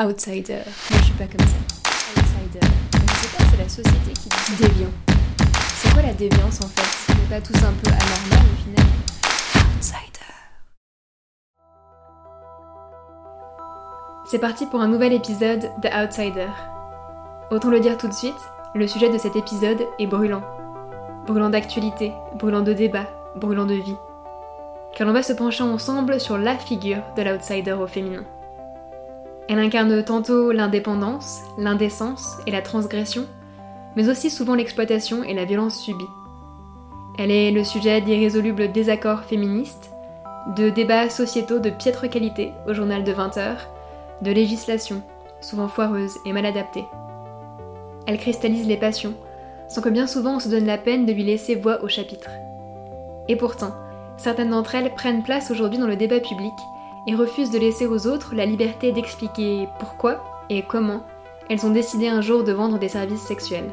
Outsider. Moi, je suis pas comme ça. Outsider. Je sais pas, c'est la société qui dit déviant. C'est quoi la déviance en fait? On n'est pas tous un peu anormal au final? Outsider. C'est parti pour un nouvel épisode de Outsider. Autant le dire tout de suite, le sujet de cet épisode est brûlant. Brûlant d'actualité, brûlant de débat, brûlant de vie. Car l'on va se pencher ensemble sur la figure de l'outsider au féminin. Elle incarne tantôt l'indépendance, l'indécence et la transgression, mais aussi souvent l'exploitation et la violence subie. Elle est le sujet d'irrésolubles désaccords féministes, de débats sociétaux de piètre qualité au journal de 20 heures, de législation, souvent foireuse et mal adaptée. Elle cristallise les passions, sans que bien souvent on se donne la peine de lui laisser voix au chapitre. Et pourtant, certaines d'entre elles prennent place aujourd'hui dans le débat public et refusent de laisser aux autres la liberté d'expliquer pourquoi et comment elles ont décidé un jour de vendre des services sexuels.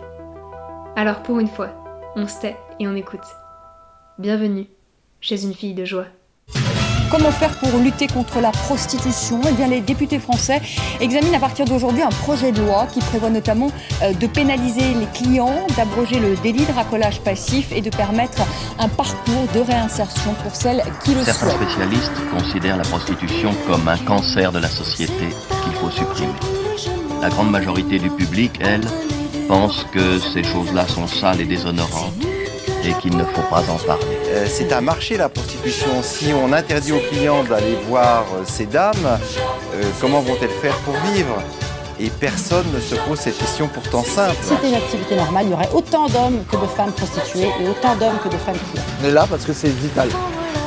Alors pour une fois, on se tait et on écoute. Bienvenue chez une fille de joie. Comment faire pour lutter contre la prostitution? Eh bien, les députés français examinent à partir d'aujourd'hui un projet de loi qui prévoit notamment euh, de pénaliser les clients, d'abroger le délit de racolage passif et de permettre un parcours de réinsertion pour celles qui le Certains souhaitent. spécialistes considèrent la prostitution comme un cancer de la société qu'il faut supprimer. La grande majorité du public, elle, pense que ces choses-là sont sales et déshonorantes et qu'il ne faut pas en parler. Euh, c'est un marché la prostitution. Si on interdit aux clients d'aller voir euh, ces dames, euh, comment vont-elles faire pour vivre? Et personne ne se pose cette question pourtant simple. Si c'était une activité normale, il y aurait autant d'hommes que de femmes prostituées et autant d'hommes que de femmes clients. On est là parce que c'est vital.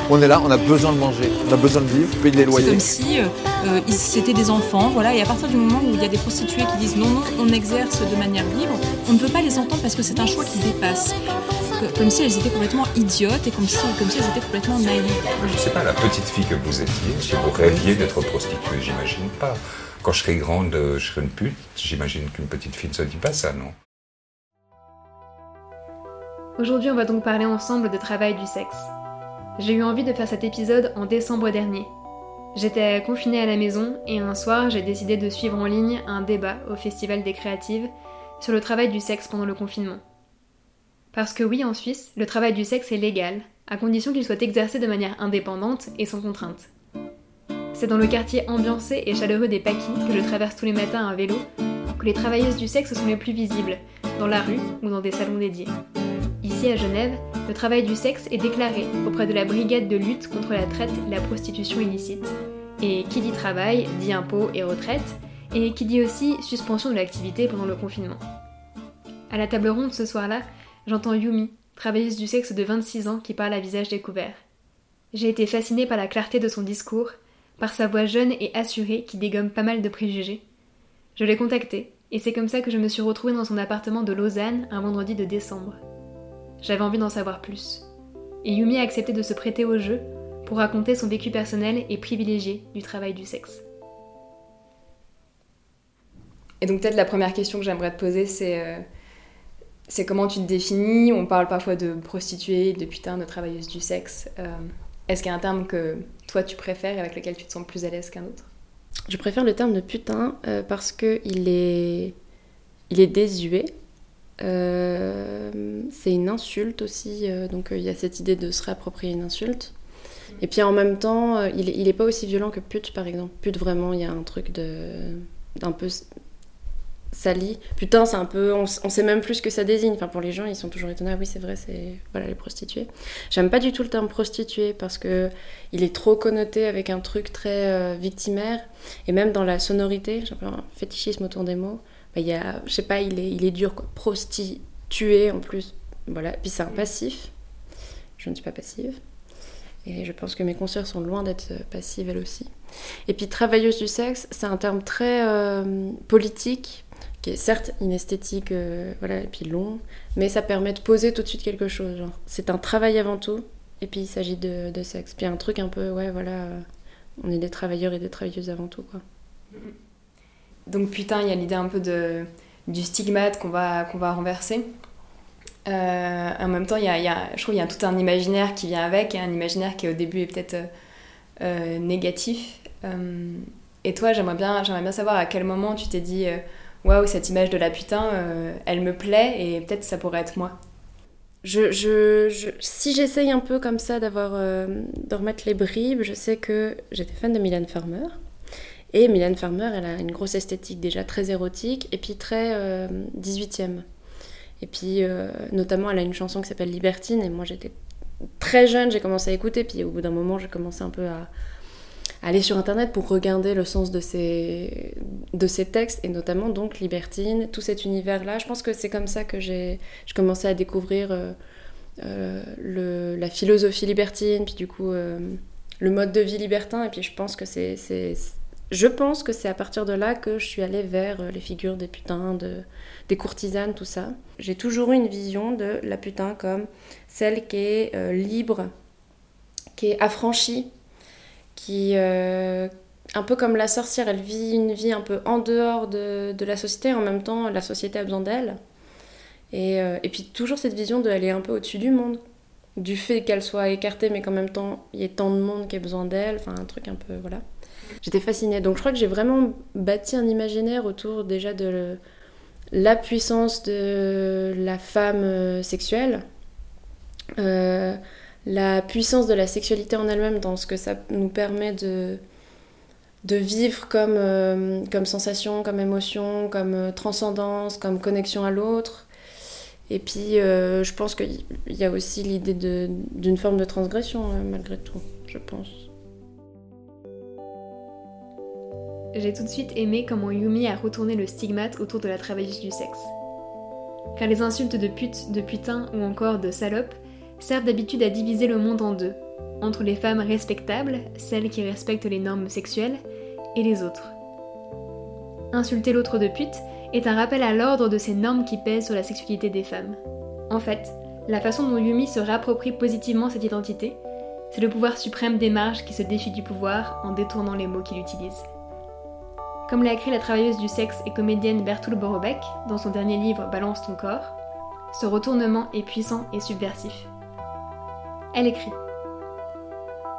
On est là, on a besoin de manger, on a besoin de vivre, payer les C'est loyers. comme si euh, c'était des enfants, voilà. Et à partir du moment où il y a des prostituées qui disent non, non, on exerce de manière libre, on ne veut pas les entendre parce que c'est un choix qui dépasse. Que- Comme si elles étaient complètement idiotes et comme si, comme si elles étaient complètement naïves. Je sais pas, la petite fille que vous étiez, si vous rêviez d'être prostituée, j'imagine pas. Quand je serai grande, euh, je serai une pute, j'imagine qu'une petite fille ne se dit pas ça, non? Aujourd'hui, on va donc parler ensemble de travail du sexe. J'ai eu envie de faire cet épisode en décembre dernier. J'étais confinée à la maison et un soir, j'ai décidé de suivre en ligne un débat au Festival des Créatives sur le travail du sexe pendant le confinement. Parce que oui, en Suisse, le travail du sexe est légal, à condition qu'il soit exercé de manière indépendante et sans contrainte. C'est dans le quartier ambiancé et chaleureux des Paquis que je traverse tous les matins à vélo que les travailleuses du sexe sont les plus visibles, dans la rue ou dans des salons dédiés. Ici à Genève, le travail du sexe est déclaré auprès de la brigade de lutte contre la traite et la prostitution illicite. Et qui dit travail dit impôts et retraite, et qui dit aussi suspension de l'activité pendant le confinement. À la table ronde ce soir-là, j'entends Yumi, travailleuse du sexe de 26 ans qui parle à visage découvert. J'ai été fascinée par la clarté de son discours, par sa voix jeune et assurée qui dégomme pas mal de préjugés. Je l'ai contactée, et c'est comme ça que je me suis retrouvée dans son appartement de Lausanne un vendredi de décembre. J'avais envie d'en savoir plus. Et Yumi a accepté de se prêter au jeu pour raconter son vécu personnel et privilégié du travail du sexe. Et donc peut-être la première question que j'aimerais te poser, c'est euh, c'est comment tu te définis On parle parfois de prostituée, de putain, de travailleuse du sexe. Euh, Est-ce qu'il y a un terme que toi tu préfères et avec lequel tu te sens plus à l'aise qu'un autre? Je préfère le terme de putain euh, parce que il est, il est désuet. Euh, c'est une insulte aussi, donc il y a cette idée de se réapproprier une insulte. Et puis en même temps, il, est, il est pas aussi violent que pute par exemple. Pute vraiment, il y a un truc de d'un peu sali. Putain, c'est un peu, on, sait même plus ce que ça désigne. Enfin pour les gens, ils sont toujours étonnés. Ah oui, c'est vrai, c'est voilà les prostituées. J'aime pas du tout le terme prostituée parce que il est trop connoté avec un truc très euh, victimaire. Et même dans la sonorité, j'ai un peu un fétichisme autour des mots. Bah, il y a, je sais pas, il est, il est dur, quoi. Prostituée en plus. Voilà. Puis c'est un passif. Je ne suis pas passive. Et je pense que mes consoeurs sont loin d'être euh, passives elles aussi. Et puis travailleuse du sexe, c'est un terme très euh, politique, qui est certes inesthétique, euh, voilà, et puis long, mais ça permet de poser tout de suite quelque chose. C'est un travail avant tout, et puis il s'agit de, de sexe. Puis un truc un peu, ouais, voilà, euh, on est des travailleurs et des travailleuses avant tout, quoi. Donc putain, il y a l'idée un peu de, du stigmate qu'on va, va renverser. Euh, en même temps, y y a- je trouve qu'il y a tout un imaginaire qui vient avec, et un imaginaire qui au début est peut-être euh, négatif. Et toi, j'aimerais bien, j'aimerais bien savoir à quel moment tu t'es dit, waouh, cette image de la putain, euh, elle me plaît et peut-être ça pourrait être moi. Je, je, si j'essaye un peu comme ça d'avoir euh, de remettre les bribes, je sais que j'étais fan de Mylène Farmer. Et Mylène Farmer, elle a une grosse esthétique déjà très érotique et puis très 18e. Et puis, notamment, elle a une chanson qui s'appelle Libertine. Et moi, j'étais très jeune, j'ai commencé à écouter. Puis, au bout d'un moment, j'ai commencé un peu à, aller sur internet pour regarder le sens de ces, de ces textes et notamment donc Libertine, tout cet univers-là. Je pense que c'est comme ça que j'ai commencé à découvrir euh, euh, le, la philosophie libertine, puis du coup euh, le mode de vie libertin. Et puis je pense que c'est je pense que c'est à partir de là que je suis allée vers les figures des putains, de, des courtisanes, tout ça. J'ai toujours eu une vision de la putain comme celle qui est libre, qui est affranchie qui, euh, un peu comme la sorcière, elle vit une vie un peu en dehors de, de la société, en même temps la société a besoin d'elle. Et, euh, et, puis toujours cette vision de elle est un peu au-dessus du monde, du fait qu'elle soit écartée, mais qu'en même temps il y ait tant de monde qui a besoin d'elle, enfin un truc un peu, voilà. J'étais fascinée. Donc je crois que j'ai vraiment bâti un imaginaire autour déjà de la puissance de la femme euh, sexuelle. La puissance de la sexualité en elle-même dans ce que ça nous permet de, vivre comme, euh, comme sensation, comme émotion, comme euh, transcendance, comme connexion à l'autre. Et puis, euh, je pense qu'il y a aussi l'idée d'une forme de transgression, malgré tout, je pense. J'ai tout de suite aimé comment Yumi a retourné le stigmate autour de la travailleuse du sexe. Car les insultes de pute, de putain ou encore de salope servent d'habitude à diviser le monde en deux, entre les femmes respectables, celles qui respectent les normes sexuelles, et les autres. Insulter l'autre de pute est un rappel à l'ordre de ces normes qui pèsent sur la sexualité des femmes. En fait, la façon dont Yumi se réapproprie positivement cette identité, c'est le pouvoir suprême des marges qui se défie du pouvoir en détournant les mots qu'il utilise. Comme l'a écrit la travailleuse du sexe et comédienne Bertoul Borobek dans son dernier livre Balance ton corps, ce retournement est puissant et subversif. Elle écrit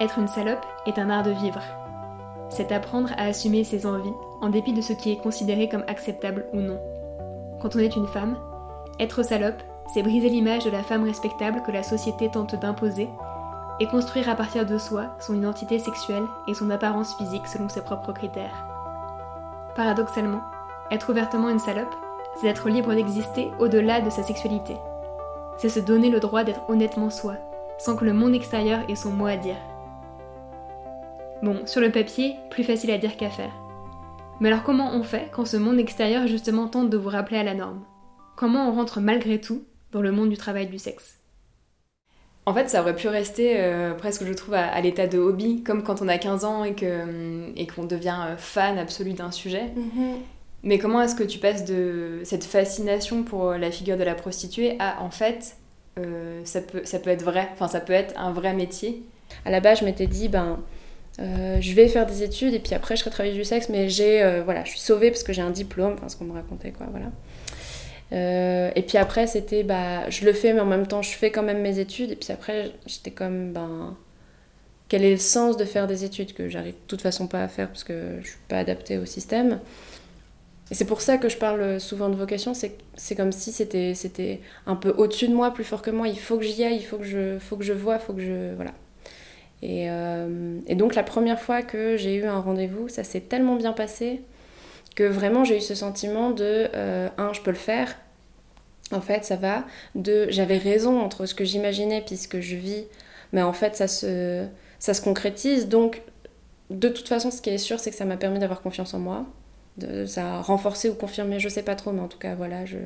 Être une salope est un art de vivre. C'est apprendre à assumer ses envies en dépit de ce qui est considéré comme acceptable ou non. Quand on est une femme, être salope, c'est briser l'image de la femme respectable que la société tente d'imposer et construire à partir de soi son identité sexuelle et son apparence physique selon ses propres critères. Paradoxalement, être ouvertement une salope, c'est être libre d'exister au-delà de sa sexualité. C'est se donner le droit d'être honnêtement soi, sans que le monde extérieur ait son mot à dire. Bon, sur le papier, plus facile à dire qu'à faire. Mais alors comment on fait quand ce monde extérieur justement tente de vous rappeler à la norme? Comment on rentre malgré tout dans le monde du travail du sexe? En fait, ça aurait pu rester euh, presque, je trouve, à, l'état de hobby, comme quand on a 15 ans et qu'on et qu'on devient euh, fan absolu d'un sujet. Mm-hmm. Mais comment est-ce que tu passes de cette fascination pour la figure de la prostituée à, en fait, euh, ça, peut, ça peut être vrai, enfin ça peut être un vrai métier. À la base, je m'étais dit, ben, euh, je vais faire des études et puis après je serai travailleuse du sexe, mais j'ai, euh, voilà, je suis sauvée parce que j'ai un diplôme, enfin ce qu'on me racontait, quoi, voilà. et puis après, c'était, bah, je le fais, mais en même temps, je fais quand même mes études. Et puis après, j'étais comme, ben, quel est le sens de faire des études que j'arrive de toute façon pas à faire parce que je suis pas adaptée au système? Et c'est pour ça que je parle souvent de vocation, c'est comme si c'était un peu au-dessus de moi, plus fort que moi. Il faut que j'y aille, il faut que je, faut vois, il faut que je... Voilà. Et, euh, et donc la première fois que j'ai eu un rendez-vous, ça s'est tellement bien passé que vraiment j'ai eu ce sentiment de, euh, un, je peux le faire, en fait ça va, deux, j'avais raison entre ce que j'imaginais puis ce que je vis, mais en fait ça se concrétise. Donc de toute façon ce qui est sûr c'est que ça m'a permis d'avoir confiance en moi ça a renforcé ou confirmé, je sais pas trop, mais en tout cas, voilà. Je...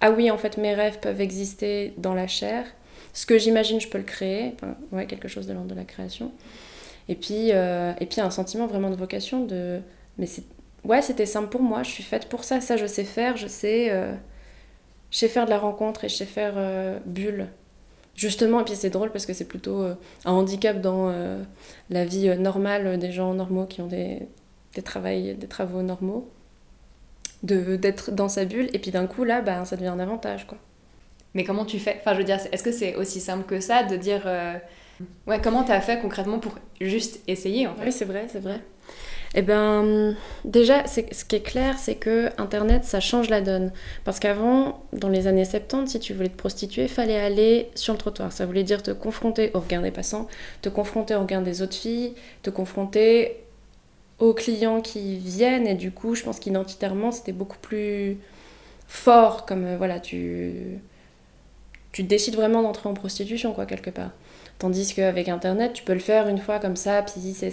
Ah oui, en fait, mes rêves peuvent exister dans la chair. Ce que j'imagine, je peux le créer. ouais, quelque chose de l'ordre de la création. Et puis, euh, et puis un sentiment vraiment de vocation de. Mais c'est. Ouais, c'était simple pour moi, je suis faite pour ça, ça je sais faire, je sais. Euh, je sais faire de la rencontre et je sais faire euh, bulle. Justement, et puis c'est drôle parce que c'est plutôt un handicap dans la vie normale des gens normaux qui ont des, des, travails, des travaux normaux d'être dans sa bulle et puis d'un coup là bah, ça devient un avantage quoi. Mais comment tu fais? Enfin je veux dire est-ce que c'est aussi simple que ça de dire euh, ouais comment t'as fait concrètement pour juste essayer en fait? Oui c'est vrai c'est vrai. Eh ben, déjà, ce qui est clair, c'est que Internet, ça change la donne. Parce qu'avant, dans les années 70, si tu voulais te prostituer, il fallait aller sur le trottoir. Ça voulait dire te confronter au regard des passants, te confronter au regard des autres filles, te confronter aux clients qui viennent. Et du coup, je pense qu'identitairement, c'était beaucoup plus fort. Comme, euh, voilà, tu, tu décides vraiment d'entrer en prostitution, quoi, quelque part. Tandis qu'avec Internet, tu peux le faire une fois comme ça, puis c'est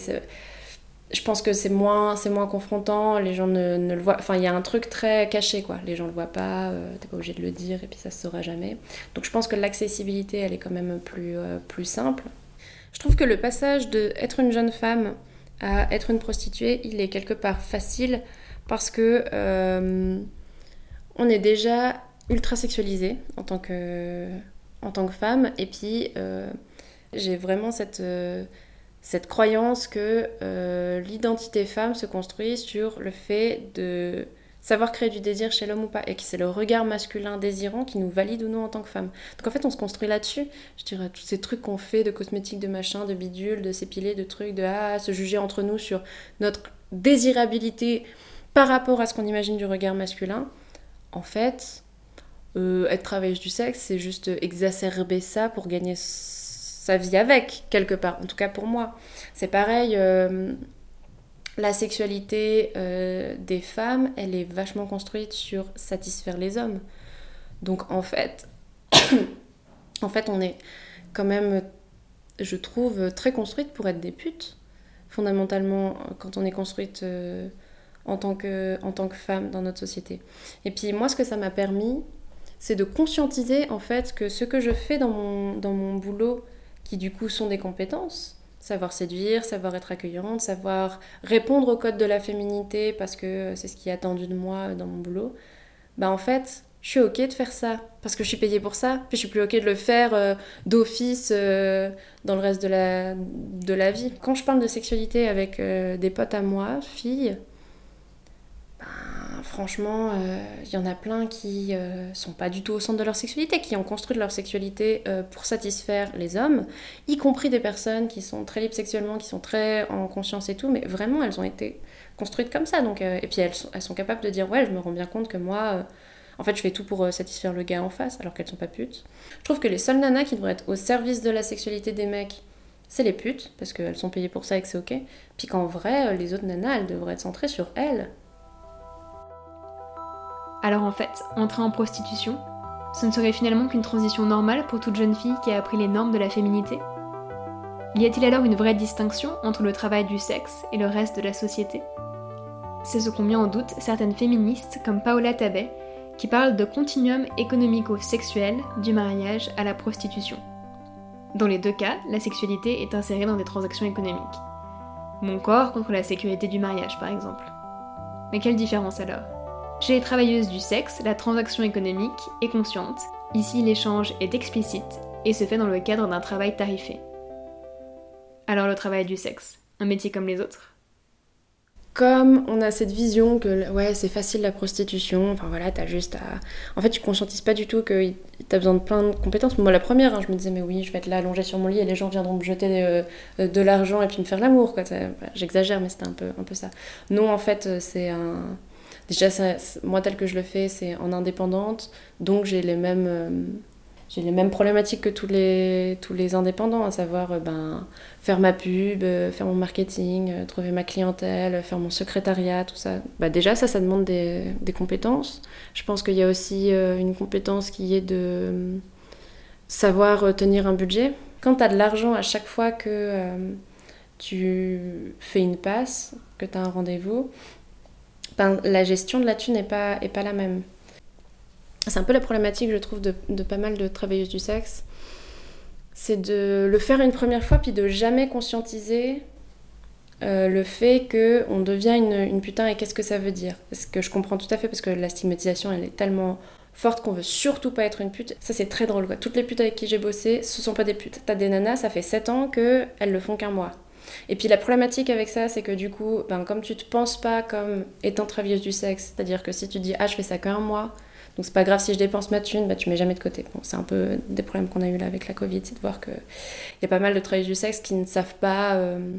je pense que c'est moins, c'est moins confrontant, les gens ne, ne le voient. Enfin, il y a un truc très caché, quoi. Les gens le voient pas, euh, t'es pas obligé de le dire et puis ça se saura jamais. Donc je pense que l'accessibilité, elle est quand même plus, euh, plus simple. Je trouve que le passage de être une jeune femme à être une prostituée, il est quelque part facile parce que euh, on est déjà ultra sexualisé en tant que, en tant que femme. Et puis j'ai vraiment cette cette croyance que euh, l'identité femme se construit sur le fait de savoir créer du désir chez l'homme ou pas, et que c'est le regard masculin désirant qui nous valide ou non en tant que femme. Donc en fait, on se construit là-dessus. Je dirais, tous ces trucs qu'on fait de cosmétiques, de machin, de bidules, de s'épiler, de trucs, de ah, se juger entre nous sur notre désirabilité par rapport à ce qu'on imagine du regard masculin. En fait, euh, être travailleuse du sexe, c'est juste exacerber ça pour gagner sa vie avec, quelque part, en tout cas pour moi. C'est pareil, euh, la sexualité euh, des femmes, elle est vachement construite sur satisfaire les hommes. Donc en fait, en fait, on est quand même, je trouve, très construite pour être des putes. Fondamentalement, quand on est construite euh, en, tant que, en tant que femme dans notre société. Et puis moi, ce que ça m'a permis, c'est de conscientiser en fait que ce que je fais dans mon, dans mon boulot, qui du coup sont des compétences. Savoir séduire, savoir être accueillante, savoir répondre au code de la féminité parce que c'est ce qui est attendu de moi dans mon boulot. Bah en fait, je suis ok de faire ça parce que je suis payée pour ça. Puis je suis plus ok de le faire euh, d'office euh, dans le reste de la, de la vie. Quand je parle de sexualité avec euh, des potes à moi, filles, franchement, il euh, y en a plein qui euh, sont pas du tout au centre de leur sexualité, qui ont construit leur sexualité euh, pour satisfaire les hommes, y compris des personnes qui sont très libres sexuellement, qui sont très en conscience et tout, mais vraiment, elles ont été construites comme ça. Donc, et puis elles sont, elles sont capables de dire, ouais, je me rends bien compte que moi, en fait, je fais tout pour satisfaire le gars en face, alors qu'elles sont pas putes. Je trouve que les seules nanas qui devraient être au service de la sexualité des mecs, c'est les putes, parce qu'elles sont payées pour ça et que c'est ok. Puis qu'en vrai, les autres nanas, elles devraient être centrées sur elles alors en fait, entrer en prostitution, ce ne serait finalement qu'une transition normale pour toute jeune fille qui a appris les normes de la féminité Y a-t-il alors une vraie distinction entre le travail du sexe et le reste de la société? C'est ce qu'ont mis en doute certaines féministes comme Paola Tabet, qui parlent de continuum économico-sexuel du mariage à la prostitution. Dans les deux cas, la sexualité est insérée dans des transactions économiques. Mon corps contre la sécurité du mariage, par exemple. Mais quelle différence alors? Chez les travailleuses du sexe, la transaction économique est consciente. Ici, l'échange est explicite et se fait dans le cadre d'un travail tarifé. Alors le travail du sexe, un métier comme les autres? Comme on a cette vision que ouais c'est facile la prostitution, enfin voilà t'as juste à... En fait tu conscientises pas du tout que t'as besoin de plein de compétences. Moi la première, hein, je me disais mais oui je vais être là allongée sur mon lit et les gens viendront me jeter euh, de l'argent et puis me faire l'amour. J'exagère mais c'était un peu, un peu ça. Non en fait c'est un... Déjà, moi, tel que je le fais, c'est en indépendante, donc j'ai les mêmes, euh, j'ai les mêmes problématiques que tous les, tous les indépendants, à savoir euh, ben, faire ma pub, euh, faire mon marketing, trouver ma clientèle, faire mon secrétariat, tout ça. Bah, déjà, ça, ça demande des, des compétences. Je pense qu'il y a aussi une compétence qui est de savoir tenir un budget. Quand tu as de l'argent à chaque fois que tu fais une passe, que tu as un rendez-vous, ben, la gestion de la thune n'est pas, est pas la même. C'est un peu la problématique, je trouve, de, pas mal de travailleuses du sexe. C'est de le faire une première fois, puis de jamais conscientiser euh, le fait qu'on devient une, une, putain et qu'est-ce que ça veut dire? Ce que je comprends tout à fait, parce que la stigmatisation, elle est tellement forte qu'on veut surtout pas être une pute. Ça, c'est très drôle, quoi. Toutes les putes avec qui j'ai bossé, ce sont pas des putes. T'as des nanas, ça fait 7 ans qu'elles le font qu'un mois. Et puis la problématique avec ça, c'est que du coup, ben, comme tu te penses pas comme étant travailleuse du sexe, c'est-à-dire que si tu dis ah je fais ça qu'un mois, donc c'est pas grave si je dépense ma thune, bah, tu mets jamais de côté. C'est un peu des problèmes qu'on a eu là avec la Covid, c'est de voir qu'il y a pas mal de travailleuses du sexe qui ne savent pas euh,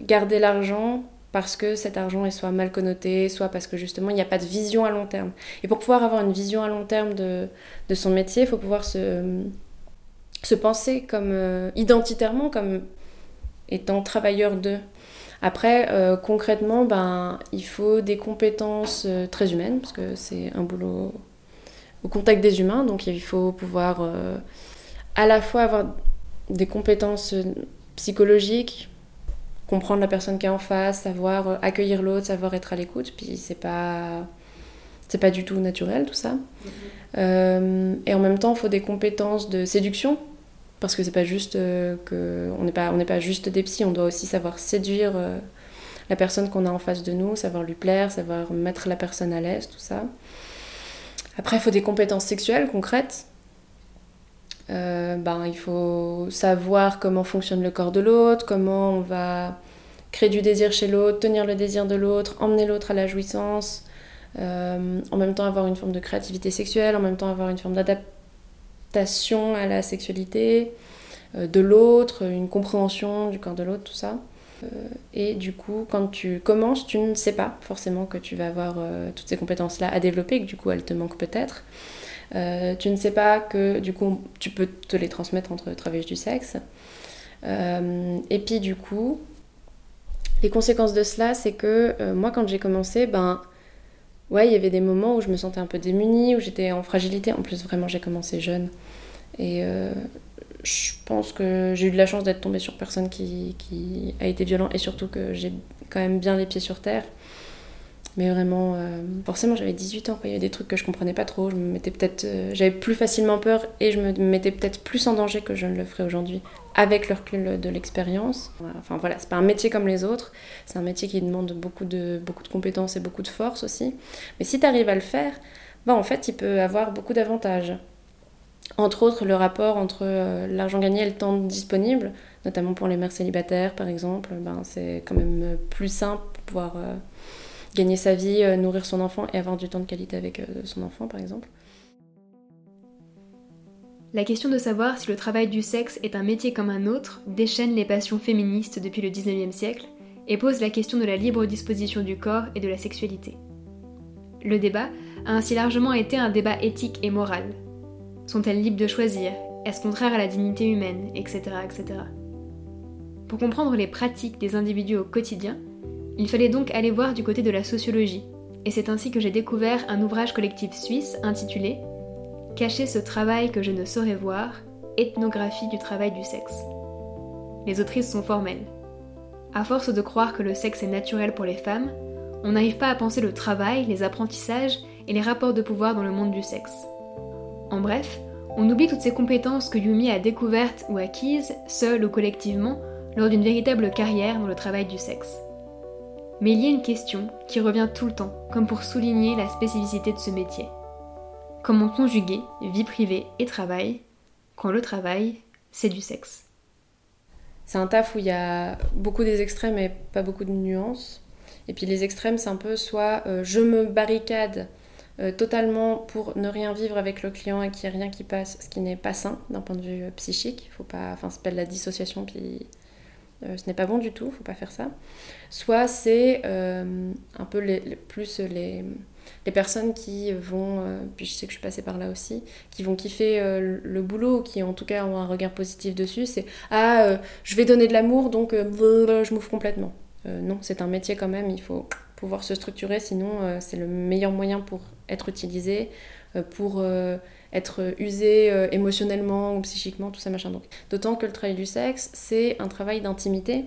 garder l'argent parce que cet argent est soit mal connoté, soit parce que justement il n'y a pas de vision à long terme. Et pour pouvoir avoir une vision à long terme de, de son métier, il faut pouvoir se, se penser comme identitairement comme étant travailleur de. Après, euh, concrètement, ben, il faut des compétences euh, très humaines, parce que c'est un boulot au contact des humains, donc il faut pouvoir euh, à la fois avoir des compétences psychologiques, comprendre la personne qui est en face, savoir accueillir l'autre, savoir être à l'écoute, puis c'est pas c'est pas du tout naturel tout ça. Mm-hmm. et en même temps, il faut des compétences de séduction, parce que c'est pas juste euh, que on n'est pas on n'est pas juste des psys, on doit aussi savoir séduire euh, la personne qu'on a en face de nous, savoir lui plaire, savoir mettre la personne à l'aise, tout ça. Après, il faut des compétences sexuelles concrètes. Euh, ben, il faut savoir comment fonctionne le corps de l'autre, comment on va créer du désir chez l'autre, tenir le désir de l'autre, emmener l'autre à la jouissance, en même temps avoir une forme de créativité sexuelle, en même temps avoir une forme d'adaptation à la sexualité euh, de l'autre, une compréhension du corps de l'autre, tout ça. Euh, et du coup, quand tu commences, tu ne sais pas forcément que tu vas avoir euh, toutes ces compétences-là à développer, que du coup elles te manquent peut-être. tu ne sais pas que du coup tu peux te les transmettre entre travailleurs du sexe. et puis du coup, les conséquences de cela, c'est que moi quand j'ai commencé, ben ouais, il y avait des moments où je me sentais un peu démunie, où j'étais en fragilité. En plus, vraiment, j'ai commencé jeune. Et euh, je pense que j'ai eu de la chance d'être tombée sur personne qui, qui, a été violent et surtout que j'ai quand même bien les pieds sur terre. Mais vraiment, euh, forcément, j'avais 18 ans. Il y avait des trucs que je comprenais pas trop. Je me mettais peut-être, euh, j'avais plus facilement peur et je me mettais peut-être plus en danger que je ne le ferais aujourd'hui, avec le recul de l'expérience. Enfin voilà, c'est pas un métier comme les autres. C'est un métier qui demande beaucoup de, beaucoup de compétences et beaucoup de force aussi. Mais si tu arrives à le faire, bah en fait, il peut avoir beaucoup d'avantages. Entre autres, le rapport entre euh, l'argent gagné et le temps disponible, notamment pour les mères célibataires par exemple, ben, c'est quand même plus simple pour pouvoir gagner sa vie, euh, nourrir son enfant et avoir du temps de qualité avec euh, son enfant, par exemple. La question de savoir si le travail du sexe est un métier comme un autre déchaîne les passions féministes depuis le 19e siècle et pose la question de la libre disposition du corps et de la sexualité. Le débat a ainsi largement été un débat éthique et moral. Sont-elles libres de choisir? Est-ce contraire à la dignité humaine? Etc. etc. Pour comprendre les pratiques des individus au quotidien, il fallait donc aller voir du côté de la sociologie, et c'est ainsi que j'ai découvert un ouvrage collectif suisse intitulé Cacher ce travail que je ne saurais voir, ethnographie du travail du sexe. Les autrices sont formelles. À force de croire que le sexe est naturel pour les femmes, on n'arrive pas à penser le travail, les apprentissages et les rapports de pouvoir dans le monde du sexe. En bref, on oublie toutes ces compétences que Yumi a découvertes ou acquises, seule ou collectivement, lors d'une véritable carrière dans le travail du sexe. Mais il y a une question qui revient tout le temps, comme pour souligner la spécificité de ce métier. Comment conjuguer vie privée et travail quand le travail, c'est du sexe? C'est un taf où il y a beaucoup des extrêmes et pas beaucoup de nuances. Et puis les extrêmes, c'est un peu soit euh, je me barricade euh, totalement pour ne rien vivre avec le client et qu'il n'y ait rien qui passe, ce qui n'est pas sain d'un point de vue euh, psychique. Faut pas, enfin, la dissociation, puis euh, ce n'est pas bon du tout, faut pas faire ça. Soit c'est euh, un peu plus les, les, personnes qui vont, euh, puis je sais que je suis passée par là aussi, qui vont kiffer le boulot, qui en tout cas ont un regard positif dessus, c'est ah je vais donner de l'amour donc je m'ouvre complètement. non, c'est un métier quand même, il faut pouvoir se structurer, sinon c'est le meilleur moyen pour être utilisé, pour être usé euh, émotionnellement ou psychiquement, tout ça machin. Donc, d'autant que le travail du sexe, c'est un travail d'intimité.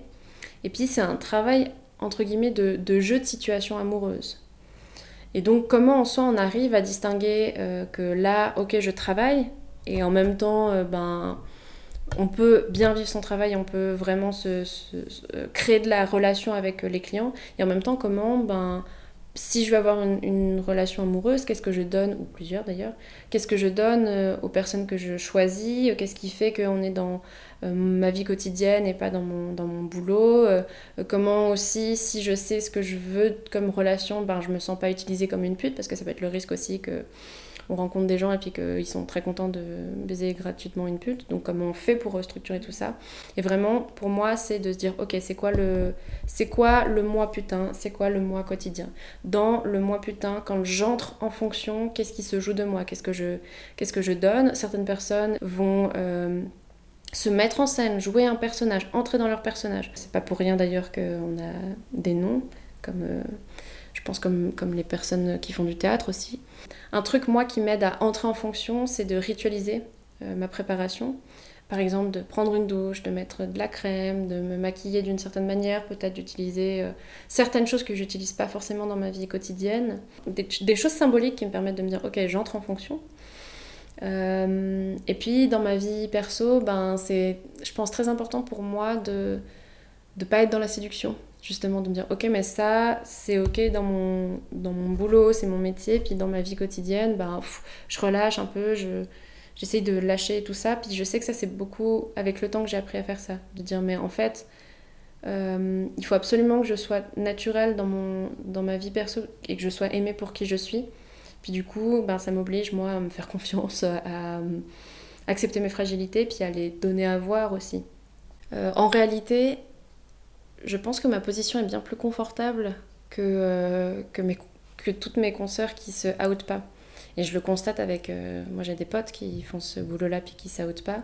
Et puis, c'est un travail, entre guillemets, de, jeu de situation amoureuse. Et donc, comment en soi on arrive à distinguer euh, que là, ok, je travaille, et en même temps, euh, ben, on peut bien vivre son travail, on peut vraiment se, créer de la relation avec les clients, et en même temps, comment, ben, si je veux avoir une, relation amoureuse, qu'est-ce que je donne, ou plusieurs d'ailleurs, qu'est-ce que je donne euh, aux personnes que je choisis, euh, qu'est-ce qui fait qu'on est dans euh, ma vie quotidienne et pas dans mon, dans boulot, comment aussi, si je sais ce que je veux comme relation, ben, je me sens pas utilisée comme une pute, parce que ça peut être le risque aussi que on rencontre des gens et puis qu'ils sont très contents de baiser gratuitement une pute. Donc comment on fait pour structurer tout ça? Et vraiment, pour moi, c'est de se dire, ok, c'est quoi le, c'est quoi le mois putain? C'est quoi le mois quotidien? Dans le mois putain, quand j'entre en fonction, qu'est-ce qui se joue de moi? Qu'est-ce que je, qu'est-ce que je donne? Certaines personnes vont euh, se mettre en scène, jouer un personnage, entrer dans leur personnage. C'est pas pour rien d'ailleurs qu'on a des noms comme euh, je pense comme, comme les personnes qui font du théâtre aussi. Un truc, moi, qui m'aide à entrer en fonction, c'est de ritualiser euh, ma préparation. Par exemple, de prendre une douche, de mettre de la crème, de me maquiller d'une certaine manière, peut-être d'utiliser euh, certaines choses que j'utilise pas forcément dans ma vie quotidienne. Des, choses symboliques qui me permettent de me dire, ok, j'entre en fonction. Euh, et puis, dans ma vie perso, ben, c'est, je pense, très important pour moi de ne pas être dans la séduction justement de me dire ok mais ça c'est ok dans mon, dans mon boulot c'est mon métier puis dans ma vie quotidienne ben je relâche un peu je j'essaye de lâcher tout ça puis je sais que ça c'est beaucoup avec le temps que j'ai appris à faire ça de dire mais en fait euh, il faut absolument que je sois naturelle dans, mon, dans ma vie perso et que je sois aimée pour qui je suis. Puis du coup ben, ça m'oblige moi à me faire confiance à, accepter mes fragilités puis à les donner à voir aussi. Euh, en réalité je pense que ma position est bien plus confortable que, euh, que, toutes mes consoeurs qui se outent pas. Et je le constate avec. Euh, moi, j'ai des potes qui font ce boulot-là puis qui s'outent pas.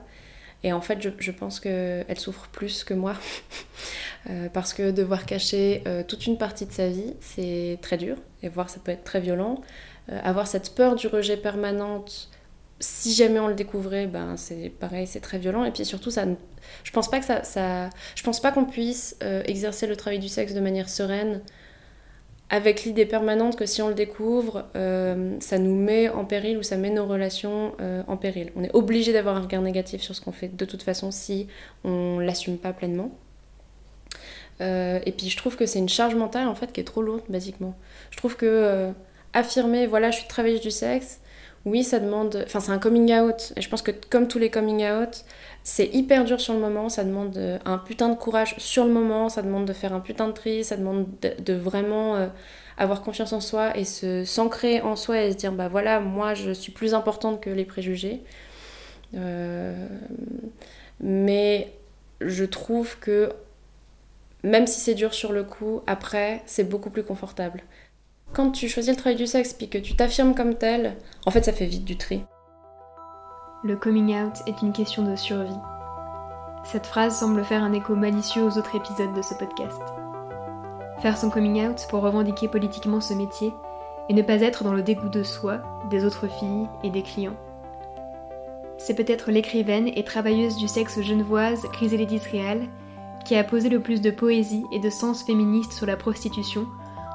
Et en fait, je, je pense qu'elles souffrent plus que moi. Euh, parce que devoir cacher toute une partie de sa vie, c'est très dur. Et voir, ça peut être très violent. avoir cette peur du rejet permanente si jamais on le découvrait, ben c'est pareil, c'est très violent. Et puis surtout, ça, je pense pas que ça, je pense pas qu'on puisse euh, exercer le travail du sexe de manière sereine avec l'idée permanente que si on le découvre, euh, ça nous met en péril ou ça met nos relations euh, en péril. On est obligé d'avoir un regard négatif sur ce qu'on fait de toute façon si on l'assume pas pleinement. et puis je trouve que c'est une charge mentale en fait qui est trop lourde, basiquement. Je trouve que affirmer, voilà, je suis travailleuse du sexe, oui, ça demande. Enfin, c'est un coming out. Et je pense que, comme tous les coming out, c'est hyper dur sur le moment. Ça demande euh, un putain de courage sur le moment. Ça demande de faire un putain de tri. Ça demande de, vraiment euh, avoir confiance en soi et se s'ancrer en soi et se dire bah voilà, moi, je suis plus importante que les préjugés. Euh, mais je trouve que même si c'est dur sur le coup, après, c'est beaucoup plus confortable. Quand tu choisis le travail du sexe puis que tu t'affirmes comme tel, en fait ça fait vite du tri. Le coming out est une question de survie. Cette phrase semble faire un écho malicieux aux autres épisodes de ce podcast. Faire son coming out pour revendiquer politiquement ce métier et ne pas être dans le dégoût de soi, des autres filles et des clients. C'est peut-être l'écrivaine et travailleuse du sexe genevoise Chrysélédis Réal qui a posé le plus de poésie et de sens féministe sur la prostitution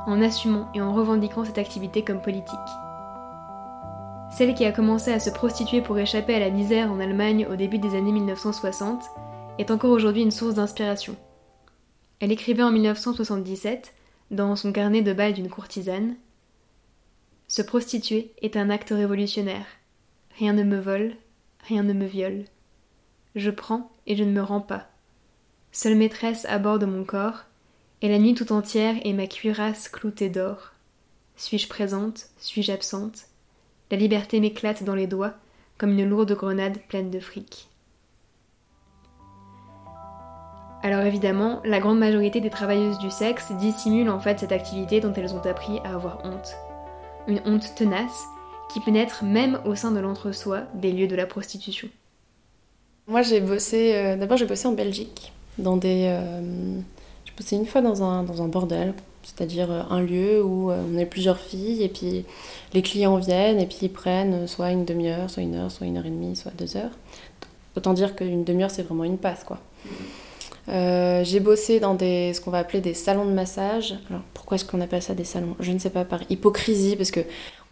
en assumant et en revendiquant cette activité comme politique. Celle qui a commencé à se prostituer pour échapper à la misère en Allemagne au début des années 1960 est encore aujourd'hui une source d'inspiration. Elle écrivait en 1977, dans son carnet de bal d'une courtisane, Se prostituer est un acte révolutionnaire. Rien ne me vole, rien ne me viole. Je prends et je ne me rends pas. Seule maîtresse à bord de mon corps, et la nuit tout entière est ma cuirasse cloutée d'or. Suis-je présente? Suis-je absente? La liberté m'éclate dans les doigts, comme une lourde grenade pleine de fric. Alors évidemment, la grande majorité des travailleuses du sexe dissimulent en fait cette activité dont elles ont appris à avoir honte. Une honte tenace qui pénètre même au sein de l'entre-soi des lieux de la prostitution. Moi j'ai bossé, euh, d'abord j'ai bossé en Belgique, dans des, euh, c'est une fois dans un, bordel, c'est-à-dire euh, un lieu où euh, on est plusieurs filles et puis les clients viennent et puis ils prennent soit une demi-heure, soit une heure, soit une heure et demie, soit deux heures. Autant dire qu'une demi-heure c'est vraiment une passe quoi. Euh, j'ai bossé dans ce qu'on va appeler des salons de massage. Alors pourquoi est-ce qu'on appelle ça des salons? Je ne sais pas, par hypocrisie, parce que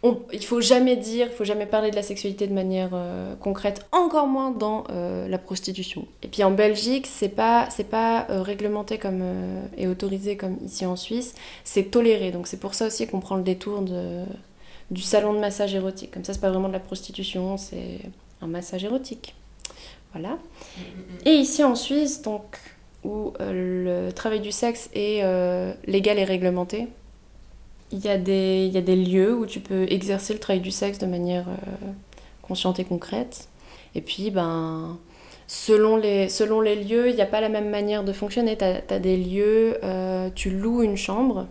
on, il faut jamais dire, il faut jamais parler de la sexualité de manière euh, concrète, encore moins dans euh, la prostitution. Et puis en Belgique, c'est pas c'est pas euh, réglementé comme et autorisé comme ici en Suisse, c'est toléré. Donc c'est pour ça aussi qu'on prend le détour de, du salon de massage érotique. Comme ça, c'est pas vraiment de la prostitution, c'est un massage érotique. Voilà. Et ici en Suisse, donc où le travail du sexe est légal et réglementé, il y, a des, lieux où tu peux exercer le travail du sexe de manière euh, consciente et concrète. Et puis, ben, selon, les, lieux, il n'y a pas la même manière de fonctionner. Tu as, des lieux, euh, tu loues une chambre,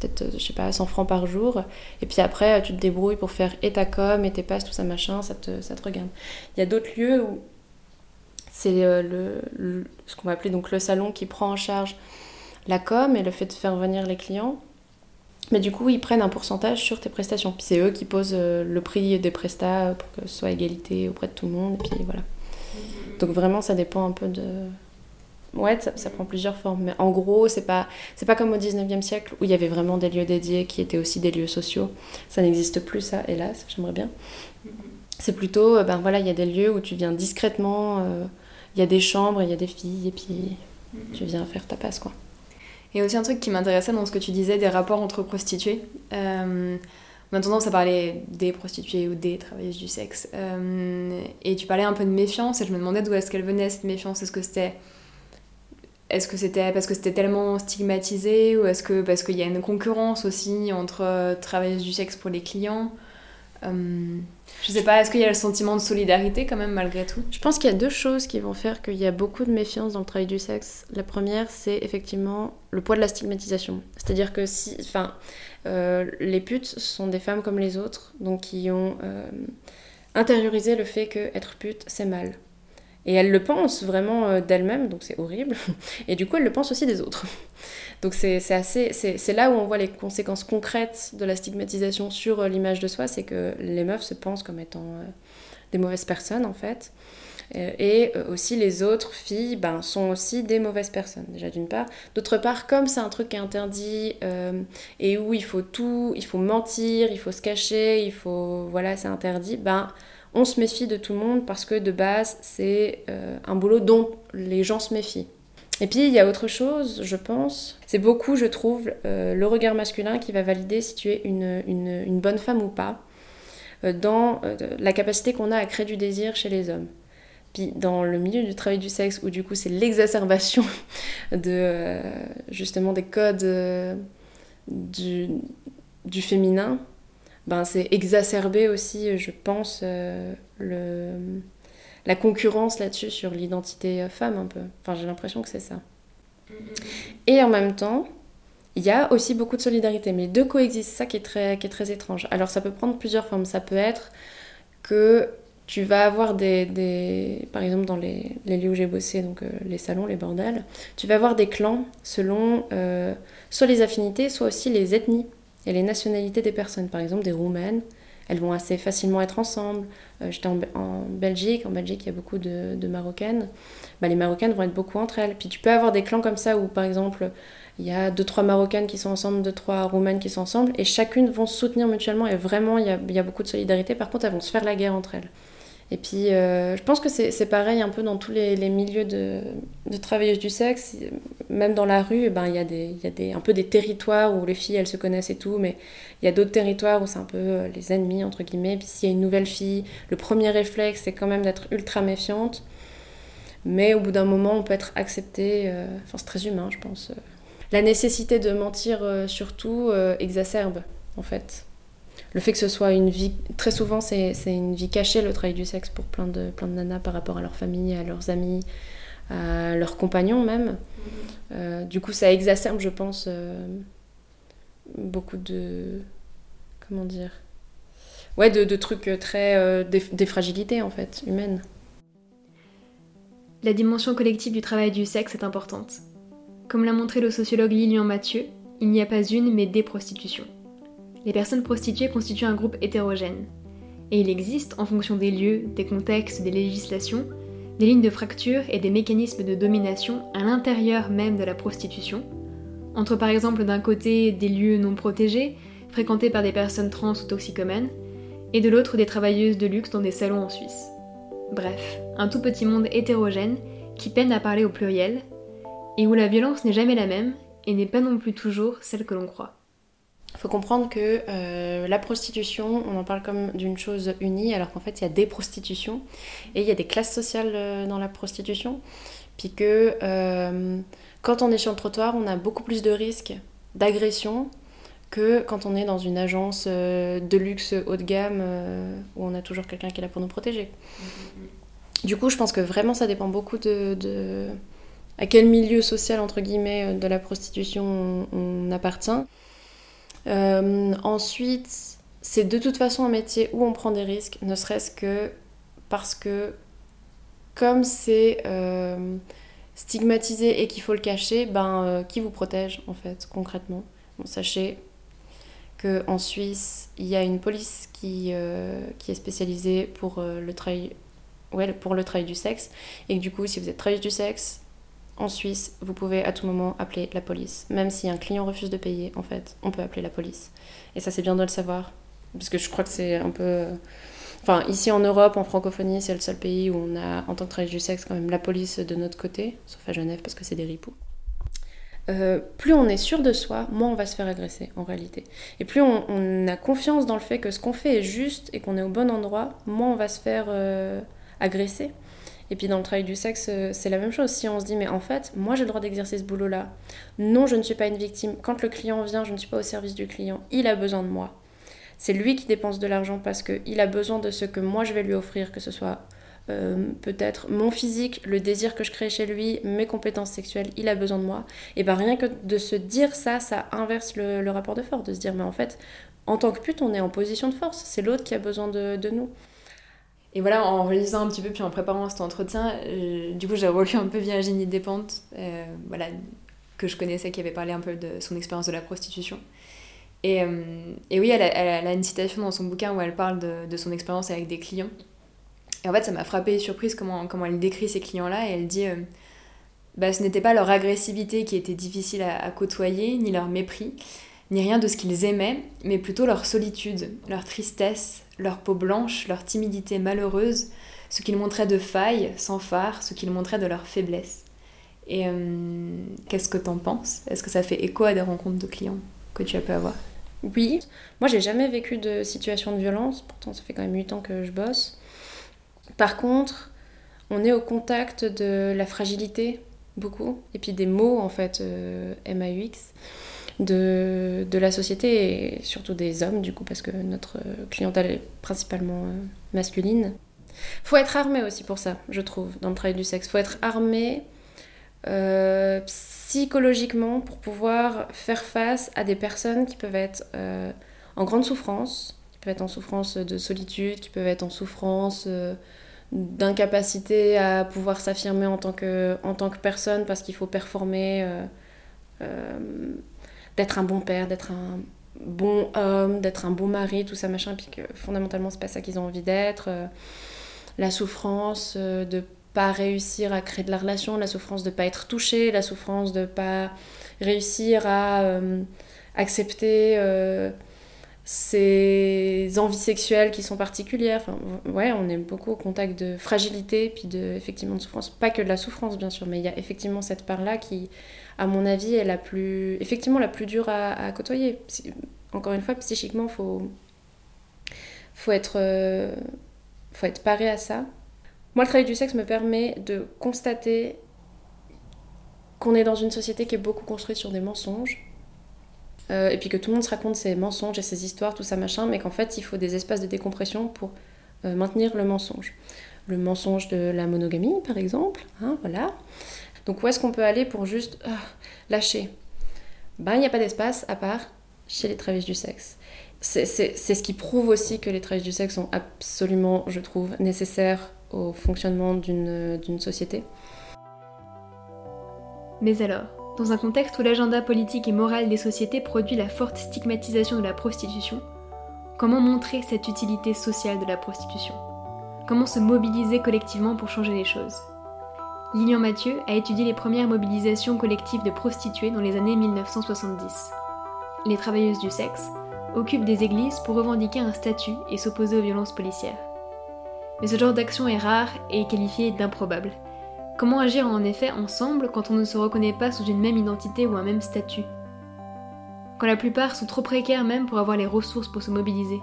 peut-être, je sais pas, 100 francs par jour. Et puis après, tu te débrouilles pour faire et ta com, et tes passes, tout ça, machin, ça te, ça te regarde. Il y a d'autres lieux où c'est euh, le, ce qu'on va appeler le salon qui prend en charge la com et le fait de faire venir les clients. Mais du coup, ils prennent un pourcentage sur tes prestations. Puis c'est eux qui posent euh, le prix des prestats pour que ce soit égalité auprès de tout le monde. Et puis voilà. Donc vraiment, ça dépend un peu de. Ouais, ça, prend plusieurs formes. Mais en gros, c'est pas, c'est pas comme au 19e siècle où il y avait vraiment des lieux dédiés qui étaient aussi des lieux sociaux. Ça n'existe plus, ça, hélas, j'aimerais bien. C'est plutôt, euh, ben voilà, il y a des lieux où tu viens discrètement, euh, il y a des chambres, il y a des filles, et puis tu viens faire ta passe, quoi. Et aussi un truc qui m'intéressait dans ce que tu disais des rapports entre prostituées. Euh, on a tendance à parler des prostituées ou des travailleuses du sexe. Euh, et tu parlais un peu de méfiance et je me demandais d'où est-ce qu'elle venait cette méfiance. Est-ce que c'était est-ce que c'était parce que c'était tellement stigmatisé ou est-ce que parce qu'il y a une concurrence aussi entre travailleuses du sexe pour les clients? Euh, je sais pas, est-ce qu'il y a le sentiment de solidarité quand même malgré tout? Je pense qu'il y a deux choses qui vont faire qu'il y a beaucoup de méfiance dans le travail du sexe. La première, c'est effectivement le poids de la stigmatisation. C'est-à-dire que si, enfin, euh, les putes sont des femmes comme les autres, donc qui ont euh, intériorisé le fait que être pute c'est mal. Et elles le pensent vraiment d'elles-mêmes, donc c'est horrible. Et du coup, elles le pensent aussi des autres. Donc c'est là où on voit les conséquences concrètes de la stigmatisation sur euh, l'image de soi, c'est que les meufs se pensent comme étant euh, des mauvaises personnes en fait. Euh, et aussi les autres filles ben, sont aussi des mauvaises personnes, déjà d'une part. D'autre part, comme c'est un truc qui est interdit et où il faut tout, il faut mentir, il faut se cacher, il faut. Voilà, c'est interdit, ben on se méfie de tout le monde parce que de base, c'est un boulot dont les gens se méfient. Et puis il y a autre chose, je pense. C'est beaucoup, je trouve, euh, le regard masculin qui va valider si tu es une, bonne femme ou pas, euh, dans euh, la capacité qu'on a à créer du désir chez les hommes. Puis dans le milieu du travail du sexe, où du coup c'est l'exacerbation justement des codes du, du, féminin, ben c'est exacerber aussi, je pense, le la concurrence là-dessus sur l'identité euh, femme un peu. Enfin, j'ai l'impression que c'est ça. Et en même temps, il y a aussi beaucoup de solidarité, mais les deux coexistent, ça qui est, très, qui est très étrange. Alors ça peut prendre plusieurs formes. Ça peut être que tu vas avoir des, par exemple dans les, lieux où j'ai bossé, donc euh, les salons, les bordels, tu vas avoir des clans selon euh, soit les affinités, soit aussi les ethnies et les nationalités des personnes. Par exemple, des roumaines elles vont assez facilement être ensemble. Euh, j'étais en, Belgique, en Belgique il y a beaucoup de, Marocaines. Bah, les Marocaines vont être beaucoup entre elles. Puis tu peux avoir des clans comme ça où par exemple il y a deux trois Marocaines qui sont ensemble, deux trois Roumaines qui sont ensemble, et chacune vont se soutenir mutuellement et vraiment il y a, il y a beaucoup de solidarité. Par contre elles vont se faire la guerre entre elles. Et puis, euh, je pense que c'est pareil un peu dans tous les, milieux de, de, travailleuses du sexe. Même dans la rue, ben, il y a, des, y a des, un peu des territoires où les filles, elles se connaissent et tout, mais il y a d'autres territoires où c'est un peu euh, les ennemis, entre guillemets. Puis s'il y a une nouvelle fille, le premier réflexe, c'est quand même d'être ultra méfiante. Mais au bout d'un moment, on peut être accepté. Euh, enfin, c'est très humain, je pense. La nécessité de mentir, surtout, exacerbe, en fait le fait que ce soit une vie, très souvent c'est une vie cachée le travail du sexe pour plein de, plein de nanas par rapport à leur famille, à leurs amis, à leurs compagnons même. Euh, du coup ça exacerbe je pense euh, beaucoup de... comment dire Ouais, de, trucs très... Euh, des, fragilités en fait, humaines. La dimension collective du travail du sexe est importante. Comme l'a montré le sociologue Lilian Mathieu, il n'y a pas une mais des prostitutions les personnes prostituées constituent un groupe hétérogène. Et il existe, en fonction des lieux, des contextes, des législations, des lignes de fracture et des mécanismes de domination à l'intérieur même de la prostitution, entre par exemple d'un côté des lieux non protégés, fréquentés par des personnes trans ou toxicomènes, et de l'autre des travailleuses de luxe dans des salons en Suisse. Bref, un tout petit monde hétérogène qui peine à parler au pluriel, et où la violence n'est jamais la même et n'est pas non plus toujours celle que l'on croit. Il faut comprendre que euh, la prostitution, on en parle comme d'une chose unie, alors qu'en fait, il y a des prostitutions et il y a des classes sociales euh, dans la prostitution. Puis que euh, quand on est sur le trottoir, on a beaucoup plus de risques d'agression que quand on est dans une agence de luxe haut de gamme où on a toujours quelqu'un qui est là pour nous protéger. Du coup, je pense que vraiment ça dépend beaucoup de, à quel milieu social entre guillemets de la prostitution on, on appartient. Euh, ensuite, c'est de toute façon un métier où on prend des risques, ne serait-ce que parce que comme c'est euh, stigmatisé et qu'il faut le cacher, ben euh, qui vous protège en fait concrètement? Sachez qu'en Suisse, il y a une police qui, qui est spécialisée pour le travail ouais, pour le travail du sexe. Et que du coup, si vous êtes travailleuse du sexe en Suisse, vous pouvez à tout moment appeler la police. Même si un client refuse de payer, en fait, on peut appeler la police. Et ça, c'est bien de le savoir. Parce que je crois que c'est un peu. Enfin, ici en Europe, en francophonie, c'est le seul pays où on a, en tant que travailleuse du sexe, quand même la police de notre côté, sauf à Genève parce que c'est des ripoux. Euh, plus on est sûr de soi, moins on va se faire agresser en réalité. Et plus on, on a confiance dans le fait que ce qu'on fait est juste et qu'on est au bon endroit, moins on va se faire euh, agresser. Et puis dans le travail du sexe, euh, c'est la même chose. Si on se dit, mais en fait, moi j'ai le droit d'exercer ce boulot-là. Non, je ne suis pas une victime. Quand le client vient, je ne suis pas au service du client. Il a besoin de moi. C'est lui qui dépense de l'argent parce qu'il a besoin de ce que moi je vais lui offrir, que ce soit euh, peut-être mon physique, le désir que je crée chez lui, mes compétences sexuelles, il a besoin de moi. Et bien rien que de se dire ça, ça inverse le, rapport de force, de se dire mais en fait, en tant que pute, on est en position de force, c'est l'autre qui a besoin de, nous. Et voilà, en relisant un petit peu, puis en préparant cet entretien, euh, du coup j'ai relu un peu Virginie Despentes, euh, voilà, que je connaissais, qui avait parlé un peu de son expérience de la prostitution. Et, euh, et oui, elle a, elle a, une citation dans son bouquin où elle parle de, de son expérience avec des clients. Et en fait, ça m'a frappé et surprise comment, comment elle décrit ces clients-là. Et elle dit bah, ce n'était pas leur agressivité qui était difficile à, côtoyer, ni leur mépris, ni rien de ce qu'ils aimaient, mais plutôt leur solitude, leur tristesse, leur peau blanche, leur timidité malheureuse, ce qu'ils montraient de failles, sans phare, ce qu'ils montraient de leur faiblesse. Et euh, qu'est-ce que t'en penses? Est-ce que ça fait écho à des rencontres de clients que tu as pu avoir? Oui. Moi, j'ai jamais vécu de situation de violence. Pourtant, ça fait quand même 8 ans que je bosse. Par contre, on est au contact de la fragilité, beaucoup, et puis des mots, en fait, euh, MAUX, de, de la société, et surtout des hommes, du coup, parce que notre clientèle est principalement euh, masculine. Faut être armé aussi pour ça, je trouve, dans le travail du sexe. Faut être armé euh, psychologiquement pour pouvoir faire face à des personnes qui peuvent être euh, en grande souffrance, qui peuvent être en souffrance de solitude, qui peuvent être en souffrance d'incapacité à pouvoir s'affirmer en, tant que, en tant que personne parce qu'il faut performer, d'être un bon père, d'être un bon homme, d'être un bon mari, tout ça machin, puis que fondamentalement c'est pas ça qu'ils ont envie d'être. Euh, la souffrance de pas réussir à créer de la relation, la souffrance de pas être touché, la souffrance de pas réussir à euh, accepter euh, ses envies sexuelles qui sont particulières. Enfin, ouais, on est beaucoup au contact de fragilité, puis de, effectivement de souffrance. Pas que de la souffrance, bien sûr, mais il y a effectivement cette part-là qui, à mon avis, est la plus, effectivement, la plus dure à, côtoyer. Encore une fois, psychiquement, faut, faut être, euh, faut être paré à ça. Moi, le travail du sexe me permet de constater qu'on est dans une société qui est beaucoup construite sur des mensonges. Euh, et puis que tout le monde se raconte ses mensonges et ses histoires, tout ça machin, mais qu'en fait, il faut des espaces de décompression pour euh, maintenir le mensonge. Le mensonge de la monogamie, par exemple, hein, voilà. Donc, où est-ce qu'on peut aller pour juste euh, lâcher? Ben, il n'y a pas d'espace à part chez les travailleuses du sexe. C'est ce qui prouve aussi que les travailleuses du sexe sont absolument, je trouve, nécessaires au fonctionnement d'une société. Mais alors, dans un contexte où l'agenda politique et moral des sociétés produit la forte stigmatisation de la prostitution, comment montrer cette utilité sociale de la prostitution? Comment se mobiliser collectivement pour changer les choses? Lilian Mathieu a étudié les premières mobilisations collectives de prostituées dans les années 1970. Les travailleuses du sexe occupent des églises pour revendiquer un statut et s'opposer aux violences policières. Mais ce genre d'action est rare et qualifié d'improbable. Comment agir en effet ensemble quand on ne se reconnaît pas sous une même identité ou un même statut? Quand la plupart sont trop précaires même pour avoir les ressources pour se mobiliser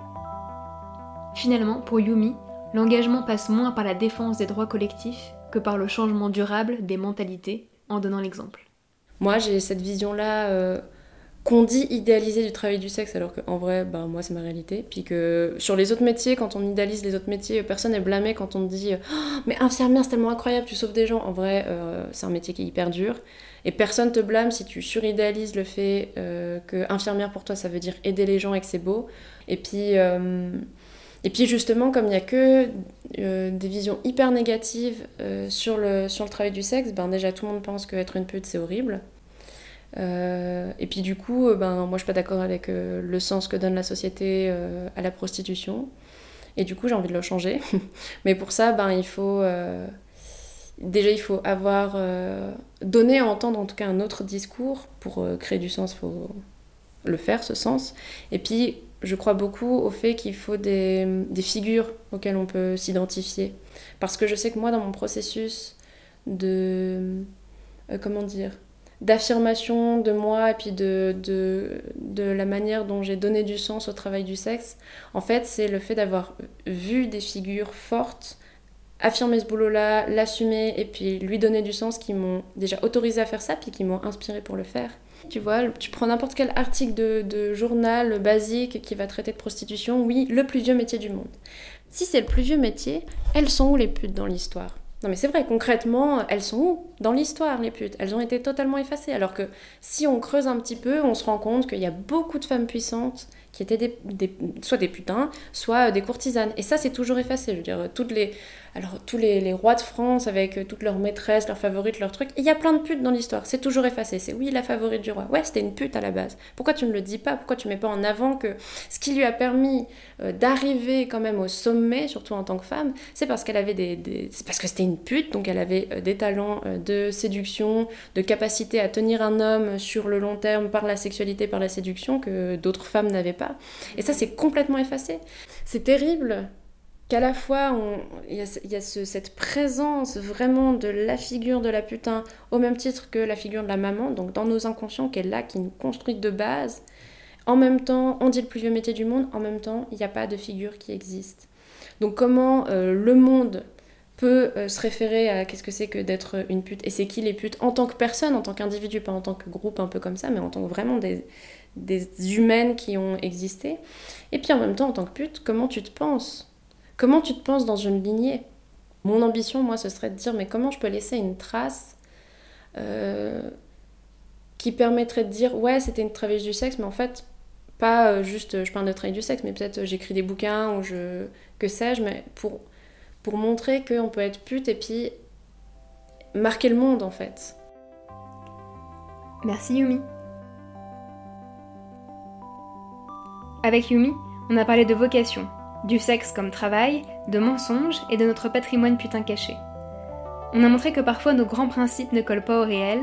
Finalement, pour Yumi, l'engagement passe moins par la défense des droits collectifs par le changement durable des mentalités en donnant l'exemple. Moi, j'ai cette vision-là euh, qu'on dit idéaliser du travail du sexe alors qu'en vrai, ben, moi c'est ma réalité. Puis que sur les autres métiers, quand on idéalise les autres métiers, personne n'est blâmé quand on dit oh, mais infirmière c'est tellement incroyable, tu sauves des gens. En vrai, euh, c'est un métier qui est hyper dur. Et personne te blâme si tu suridéalises le fait euh, que infirmière pour toi ça veut dire aider les gens et que c'est beau. Et puis, euh, et puis justement, comme il n'y a que des visions hyper négatives sur, le, sur le travail du sexe, ben déjà tout le monde pense qu'être une pute c'est horrible. Euh, et puis du coup, euh, ben, moi je suis pas d'accord avec euh, le sens que donne la société à la prostitution. Et du coup, j'ai envie de le changer. Mais pour ça, ben, il faut... déjà, il faut avoir... donné à entendre en tout cas un autre discours. Pour créer du sens, il faut le faire, ce sens. Et puis, je crois beaucoup au fait qu'il faut des, figures auxquelles on peut s'identifier. Parce que je sais que moi, dans mon processus de... comment dire d'affirmation de moi et puis de, de la manière dont j'ai donné du sens au travail du sexe, en fait, c'est le fait d'avoir vu des figures fortes affirmer ce boulot-là, l'assumer et puis lui donner du sens qui m'ont déjà autorisé à faire ça puis qui m'ont inspiré pour le faire. Tu vois, tu prends n'importe quel article de, journal basique qui va traiter de prostitution, oui, le plus vieux métier du monde. Si c'est le plus vieux métier, elles sont où les putes dans l'histoire? Non mais c'est vrai, concrètement, elles sont où? Dans l'histoire, les putes. Elles ont été totalement effacées. Alors que si on creuse un petit peu, on se rend compte qu'il y a beaucoup de femmes puissantes qui étaient soit des putains, soit des courtisanes. Et ça, c'est toujours effacé. Je veux dire, toutes les, alors tous les, rois de France avec euh, toutes leurs maîtresses, leurs favorites, leurs trucs, il y a plein de putes dans l'histoire, c'est toujours effacé. C'est oui, la favorite du roi. Ouais, c'était une pute à la base. Pourquoi tu ne le dis pas? Pourquoi tu mets pas en avant que ce qui lui a permis euh, d'arriver quand même au sommet, surtout en tant que femme, c'est parce qu'elle avait des, c'est parce que c'était une pute, donc elle avait euh, des talents de séduction, de capacité à tenir un homme sur le long terme par la sexualité, par la séduction que d'autres femmes n'avaient pas. Et ça, c'est complètement effacé. C'est terrible qu'à la fois il y a, cette présence vraiment de la figure de la putain au même titre que la figure de la maman, donc dans nos inconscients qui est là, qui nous construit de base. En même temps, on dit le plus vieux métier du monde, en même temps, il n'y a pas de figure qui existe. Donc comment euh, le monde peut euh, se référer à qu'est-ce que c'est que d'être une pute? Et c'est qui les putes? En tant que personne, en tant qu'individu, pas en tant que groupe un peu comme ça, mais en tant que vraiment des, des humaines qui ont existé. Et puis en même temps, en tant que pute, comment tu te penses? Comment tu te penses dans une lignée? Mon ambition, moi, ce serait de dire, mais comment je peux laisser une trace euh, qui permettrait de dire, ouais, c'était une travailleuse du sexe, mais en fait, pas euh, juste je parle de travail du sexe, mais peut-être euh, j'écris des bouquins ou je. que sais-je, mais pour, pour montrer qu'on peut être pute et puis marquer le monde en fait. Merci Yumi. Avec Yumi, on a parlé de vocation, du sexe comme travail, de mensonges et de notre patrimoine putain caché. On a montré que parfois nos grands principes ne collent pas au réel,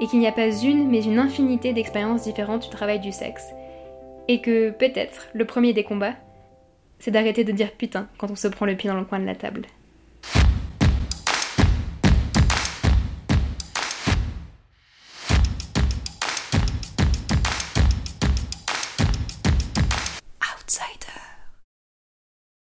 et qu'il n'y a pas une mais une infinité d'expériences différentes du travail du sexe, et que peut-être le premier des combats, c'est d'arrêter de dire putain quand on se prend le pied dans le coin de la table.